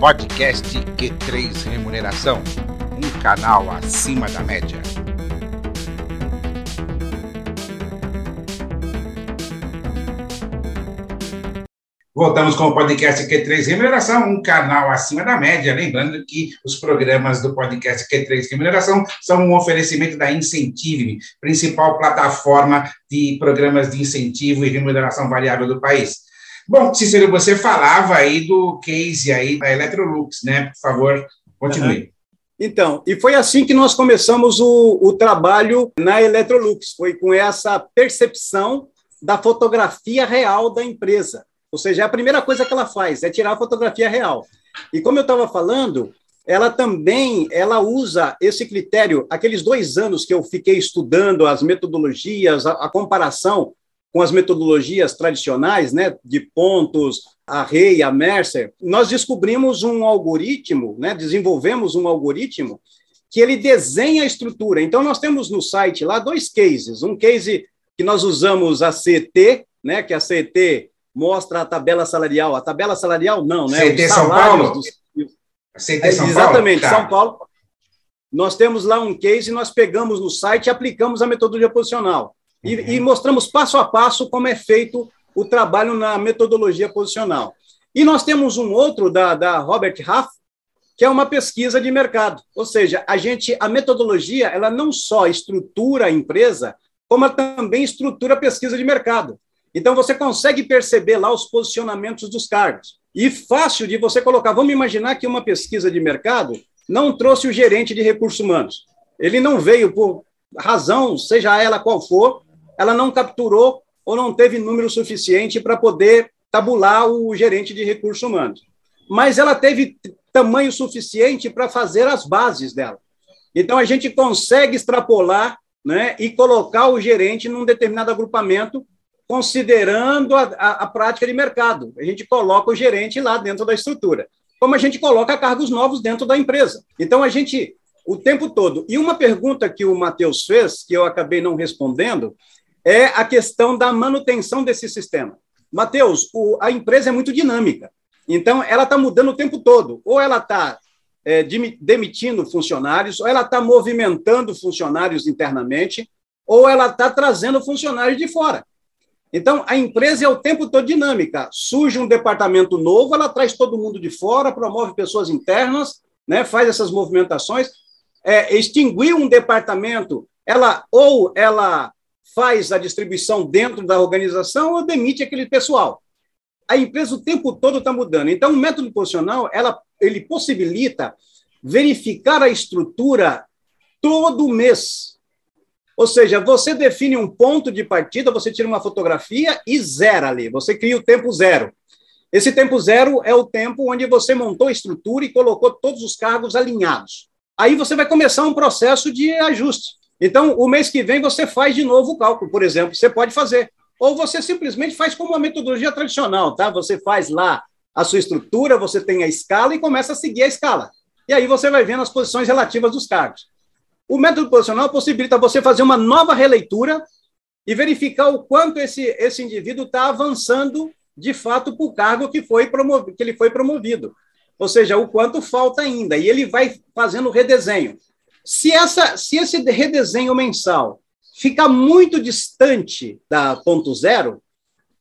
Podcast Q3 Remuneração, um canal acima da média. Voltamos com o podcast Q3 Remuneração, um canal acima da média. Lembrando que os programas do podcast Q3 Remuneração são um oferecimento da Incentive, principal plataforma de programas de incentivo e remuneração variável do país. Bom, Cícero, você falava aí do case aí da Electrolux, né? Por favor, continue. Então, e foi assim que nós começamos o, o trabalho na Electrolux, foi com essa percepção da fotografia real da empresa. Ou seja, é a primeira coisa que ela faz é tirar a fotografia real. E como eu estava falando, ela também ela usa esse critério, aqueles dois anos que eu fiquei estudando as metodologias, a, a comparação com as metodologias tradicionais, né, de pontos, a Rey, a Mercer, nós descobrimos um algoritmo, né, desenvolvemos um algoritmo que ele desenha a estrutura. Então, nós temos no site lá dois cases. Um case que nós usamos a CT, né, que a CT mostra a tabela salarial. A tabela salarial, não, né? CT São Paulo? Dos... CT São Exatamente, Paulo? Tá. São Paulo. Nós temos lá um case, nós pegamos no site e aplicamos a metodologia posicional. E, uhum. e mostramos passo a passo como é feito o trabalho na metodologia posicional. E nós temos um outro da, da Robert Half, que é uma pesquisa de mercado. Ou seja, a gente, a metodologia, ela não só estrutura a empresa, como ela também estrutura a pesquisa de mercado. Então, você consegue perceber lá os posicionamentos dos cargos. E fácil de você colocar. Vamos imaginar que uma pesquisa de mercado não trouxe o gerente de recursos humanos. Ele não veio por razão, seja ela qual for, ela não capturou ou não teve número suficiente para poder tabular o gerente de recursos humanos. Mas ela teve tamanho suficiente para fazer as bases dela. Então, a gente consegue extrapolar né, e colocar o gerente num determinado agrupamento considerando a, a, a, prática de mercado. A gente coloca o gerente lá dentro da estrutura, como a gente coloca cargos novos dentro da empresa. Então, a gente, o tempo todo. E uma pergunta que o Matheus fez, que eu acabei não respondendo, é a questão da manutenção desse sistema. Matheus, a empresa é muito dinâmica, então ela está mudando o tempo todo. Ou ela está é, demitindo funcionários, ou ela está movimentando funcionários internamente, ou ela está trazendo funcionários de fora. Então, a empresa é o tempo todo dinâmica. Surge um departamento novo, ela traz todo mundo de fora, promove pessoas internas, né, faz essas movimentações. É, extinguir um departamento, ela ou ela faz a distribuição dentro da organização ou demite aquele pessoal. A empresa o tempo todo está mudando. Então, o método posicional, ela, ele possibilita verificar a estrutura todo mês. Ou seja, você define um ponto de partida, você tira uma fotografia e zera ali, você cria o tempo zero. Esse tempo zero é o tempo onde você montou a estrutura e colocou todos os cargos alinhados. Aí você vai começar um processo de ajuste. Então, o mês que vem você faz de novo o cálculo, por exemplo, você pode fazer. Ou você simplesmente faz como uma metodologia tradicional, tá? Você faz lá a sua estrutura, você tem a escala e começa a seguir a escala. E aí você vai vendo as posições relativas dos cargos. O método posicional possibilita você fazer uma nova releitura e verificar o quanto esse, esse indivíduo está avançando de fato para o cargo que, foi promovido, que ele foi promovido. Ou seja, o quanto falta ainda. E ele vai fazendo redesenho. Se, essa, se esse redesenho mensal ficar muito distante da ponto zero,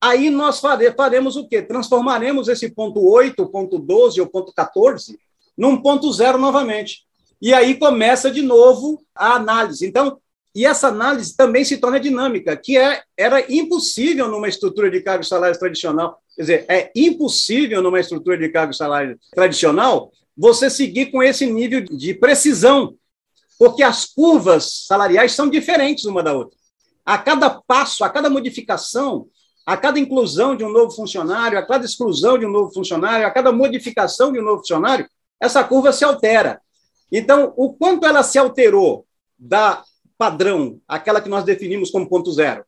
aí nós fare, faremos o quê? Transformaremos esse ponto 8, ponto 12 ou ponto 14 num ponto zero novamente. E aí começa de novo a análise. Então, e essa análise também se torna dinâmica, que é, era impossível numa estrutura de cargos salários tradicional. Quer dizer, é impossível numa estrutura de cargos salários tradicional você seguir com esse nível de precisão, porque as curvas salariais são diferentes uma da outra. A cada passo, a cada modificação, a cada inclusão de um novo funcionário, a cada exclusão de um novo funcionário, a cada modificação de um novo funcionário, essa curva se altera. Então, o quanto ela se alterou da padrão, aquela que nós definimos como ponto zero,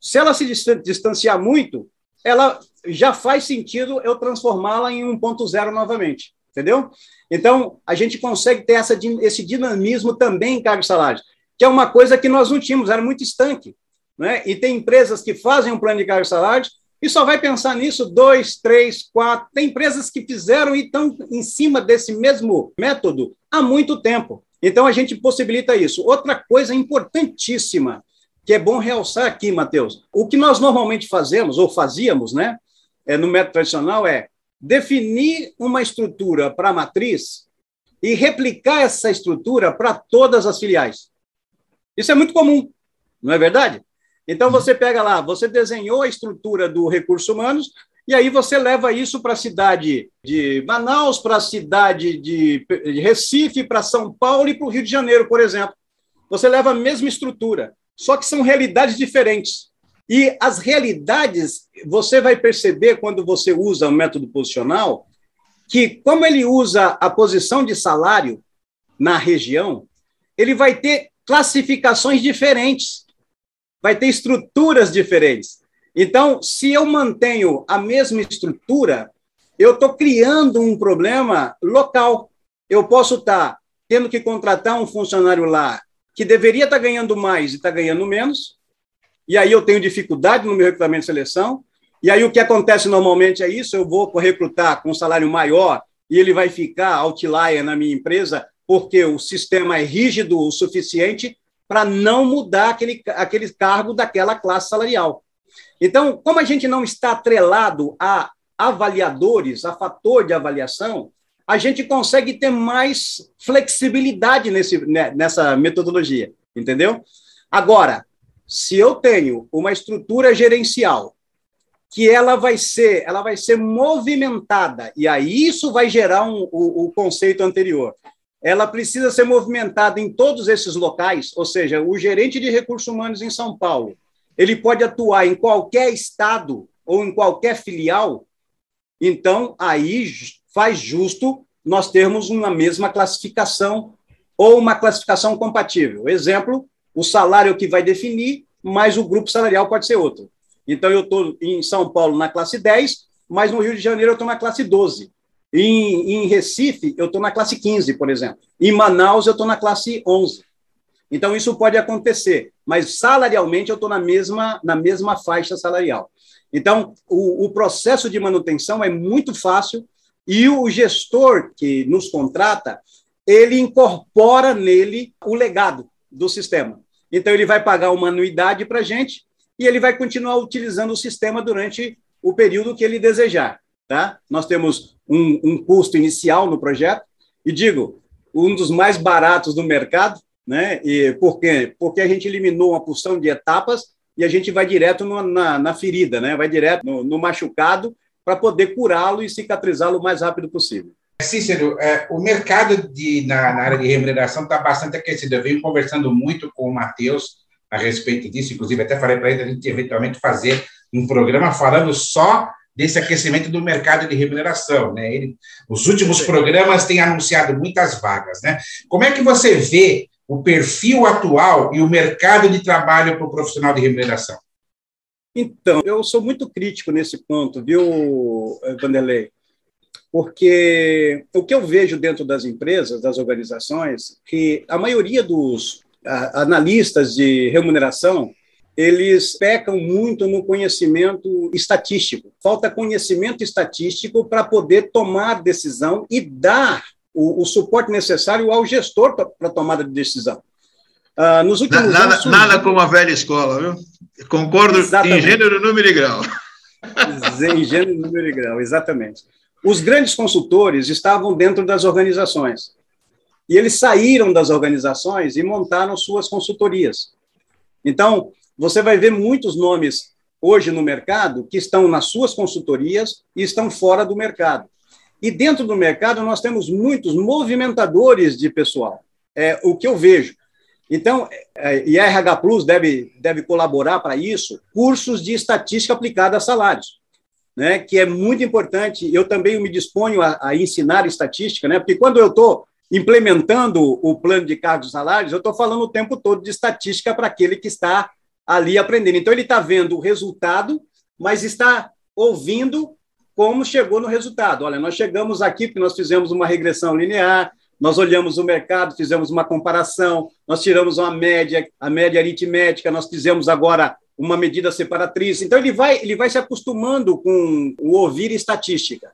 se ela se distanciar muito, ela já faz sentido eu transformá-la em um ponto zero novamente, entendeu? Então, a gente consegue ter essa, esse dinamismo também em cargos salários, que é uma coisa que nós não tínhamos, era muito estanque. Né? E tem empresas que fazem um plano de cargos salários e só vai pensar nisso dois, três, quatro. Tem empresas que fizeram e estão em cima desse mesmo método há muito tempo. Então, a gente possibilita isso. Outra coisa importantíssima, que é bom realçar aqui, Matheus, o que nós normalmente fazemos, ou fazíamos, né, é, no método tradicional, é definir uma estrutura para a matriz e replicar essa estrutura para todas as filiais. Isso é muito comum, não é verdade? Então, você pega lá, você desenhou a estrutura do recursos humanos, e aí você leva isso para a cidade de Manaus, para a cidade de Recife, para São Paulo e para o Rio de Janeiro, por exemplo. Você leva a mesma estrutura, só que são realidades diferentes. E as realidades, você vai perceber quando você usa o método posicional, que como ele usa a posição de salário na região, ele vai ter classificações diferentes vai ter estruturas diferentes. Então, se eu mantenho a mesma estrutura, eu estou criando um problema local. Eu posso estar tá tendo que contratar um funcionário lá que deveria estar tá ganhando mais e está ganhando menos, e aí eu tenho dificuldade no meu recrutamento de seleção, e aí o que acontece normalmente é isso, eu vou recrutar com um salário maior e ele vai ficar outlier na minha empresa porque o sistema é rígido o suficiente para não mudar aquele, aquele cargo daquela classe salarial. Então, como a gente não está atrelado a avaliadores, a fator de avaliação, a gente consegue ter mais flexibilidade nesse, né, nessa metodologia, entendeu? Agora, se eu tenho uma estrutura gerencial que ela vai ser, ela vai ser movimentada e aí isso vai gerar um, o, o conceito anterior ela precisa ser movimentada em todos esses locais, ou seja, o gerente de recursos humanos em São Paulo, ele pode atuar em qualquer estado ou em qualquer filial, então aí faz justo nós termos uma mesma classificação ou uma classificação compatível. Exemplo, o salário que vai definir, mas o grupo salarial pode ser outro. Então, eu estou em São Paulo na classe 10, mas no Rio de Janeiro eu estou na classe 12. Em, em Recife, eu estou na classe 15, por exemplo. Em Manaus, eu estou na classe 11. Então, isso pode acontecer, mas salarialmente eu estou na mesma, na mesma faixa salarial. Então, o, o processo de manutenção é muito fácil e o gestor que nos contrata, ele incorpora nele o legado do sistema. Então, ele vai pagar uma anuidade para a gente e ele vai continuar utilizando o sistema durante o período que ele desejar. Tá? Nós temos um, um custo inicial no projeto, e digo, um dos mais baratos do mercado, né? E por quê? Porque a gente eliminou uma porção de etapas e a gente vai direto no, na, na, ferida, né? Vai direto no, no machucado para poder curá-lo e cicatrizá-lo o mais rápido possível. Cícero, é, o mercado de, na, na área de remuneração está bastante aquecido. Eu venho conversando muito com o Matheus a respeito disso, inclusive até falei para ele a gente eventualmente fazer um programa falando só desse aquecimento do mercado de remuneração. Né? Ele, os últimos programas têm anunciado muitas vagas. Né? Como é que você vê o perfil atual e o mercado de trabalho para o profissional de remuneração? Então, eu sou muito crítico nesse ponto, viu, Vanderlei? Porque o que eu vejo dentro das empresas, das organizações, que a maioria dos analistas de remuneração eles pecam muito no conhecimento estatístico. Falta conhecimento estatístico para poder tomar decisão e dar o, o suporte necessário ao gestor para a tomada de decisão. Uh, nos últimos nada, anos, nada como a velha escola, viu? Concordo exatamente. em gênero, número e grau. em gênero, número e grau, exatamente. Os grandes consultores estavam dentro das organizações. E eles saíram das organizações e montaram suas consultorias. Então, você vai ver muitos nomes hoje no mercado que estão nas suas consultorias e estão fora do mercado. E dentro do mercado nós temos muitos movimentadores de pessoal. É o que eu vejo. Então, é, e a RH Plus deve, deve colaborar para isso, cursos de estatística aplicada a salários, né, que é muito importante. Eu também me disponho a, a ensinar estatística, né, porque quando eu estou implementando o plano de cargos e salários, eu estou falando o tempo todo de estatística para aquele que está ali aprendendo. Então, ele está vendo o resultado, mas está ouvindo como chegou no resultado. Olha, nós chegamos aqui porque nós fizemos uma regressão linear, nós olhamos o mercado, fizemos uma comparação, nós tiramos uma média, a média aritmética, nós fizemos agora uma medida separatriz. Então, ele vai, ele vai se acostumando com o ouvir estatística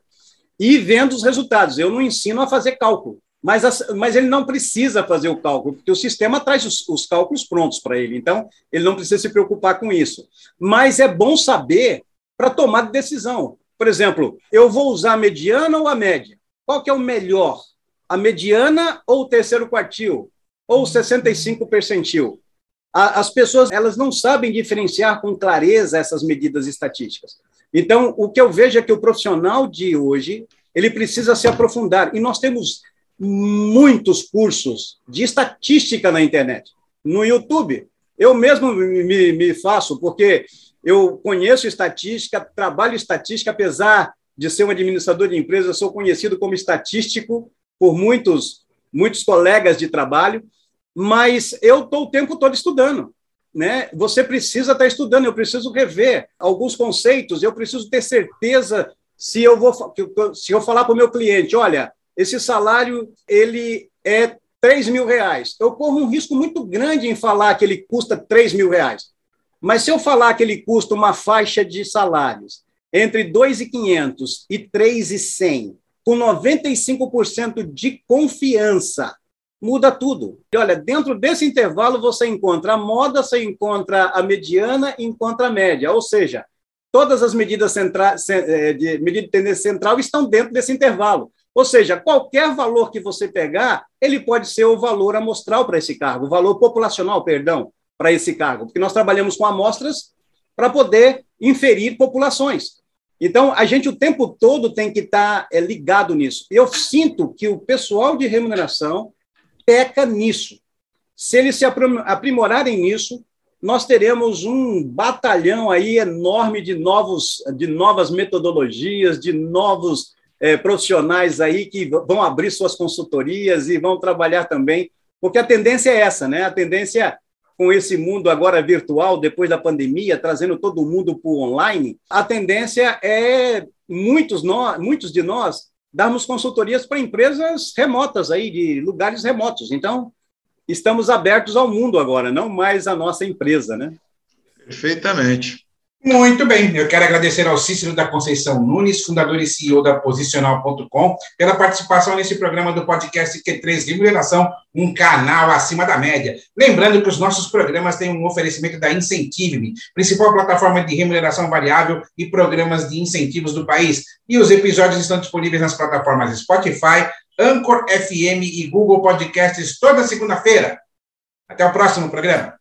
e vendo os resultados. Eu não ensino a fazer cálculo, mas, mas ele não precisa fazer o cálculo, porque o sistema traz os, os cálculos prontos para ele. Então, ele não precisa se preocupar com isso. Mas é bom saber para tomar decisão. Por exemplo, eu vou usar a mediana ou a média? Qual que é o melhor? A mediana ou o terceiro quartil? Ou o 65 percentil? As pessoas elas não sabem diferenciar com clareza essas medidas estatísticas. Então, o que eu vejo é que o profissional de hoje ele precisa se aprofundar. E nós temos muitos cursos de estatística na internet, no YouTube. Eu mesmo me, me faço, porque eu conheço estatística, trabalho estatística, apesar de ser um administrador de empresas, sou conhecido como estatístico por muitos, muitos colegas de trabalho mas eu estou o tempo todo estudando. Né? Você precisa estar tá estudando, eu preciso rever alguns conceitos, eu preciso ter certeza se eu vou se eu falar para o meu cliente, olha, esse salário ele é 3 mil reais. Eu corro um risco muito grande em falar que ele custa 3 mil reais. Mas se eu falar que ele custa uma faixa de salários entre 2.500 e 3.100, com 95% de confiança, muda tudo. E olha, dentro desse intervalo você encontra a moda, você encontra a mediana e encontra a média, ou seja, todas as medidas centrais é, de medida de tendência central estão dentro desse intervalo. Ou seja, qualquer valor que você pegar, ele pode ser o valor amostral para esse cargo, o valor populacional, perdão, para esse cargo, porque nós trabalhamos com amostras para poder inferir populações. Então, a gente o tempo todo tem que estar é, ligado nisso. Eu sinto que o pessoal de remuneração peca nisso. Se eles se aprimorarem nisso, nós teremos um batalhão aí enorme de novos, de novas metodologias, de novos é, profissionais aí que vão abrir suas consultorias e vão trabalhar também, porque a tendência é essa, né? A tendência com esse mundo agora virtual, depois da pandemia, trazendo todo mundo para o online, a tendência é muitos, muitos de nós darmos consultorias para empresas remotas aí, de lugares remotos. Então, estamos abertos ao mundo agora, não mais a nossa empresa, né? Perfeitamente. Muito bem, eu quero agradecer ao Cícero da Conceição Nunes, fundador e CEO da Posicional.com, pela participação nesse programa do podcast Q3 Remuneração, um canal acima da média. Lembrando que os nossos programas têm um oferecimento da Incentive, principal plataforma de remuneração variável e programas de incentivos do país. E os episódios estão disponíveis nas plataformas Spotify, Anchor FM e Google Podcasts toda segunda-feira. Até o próximo programa.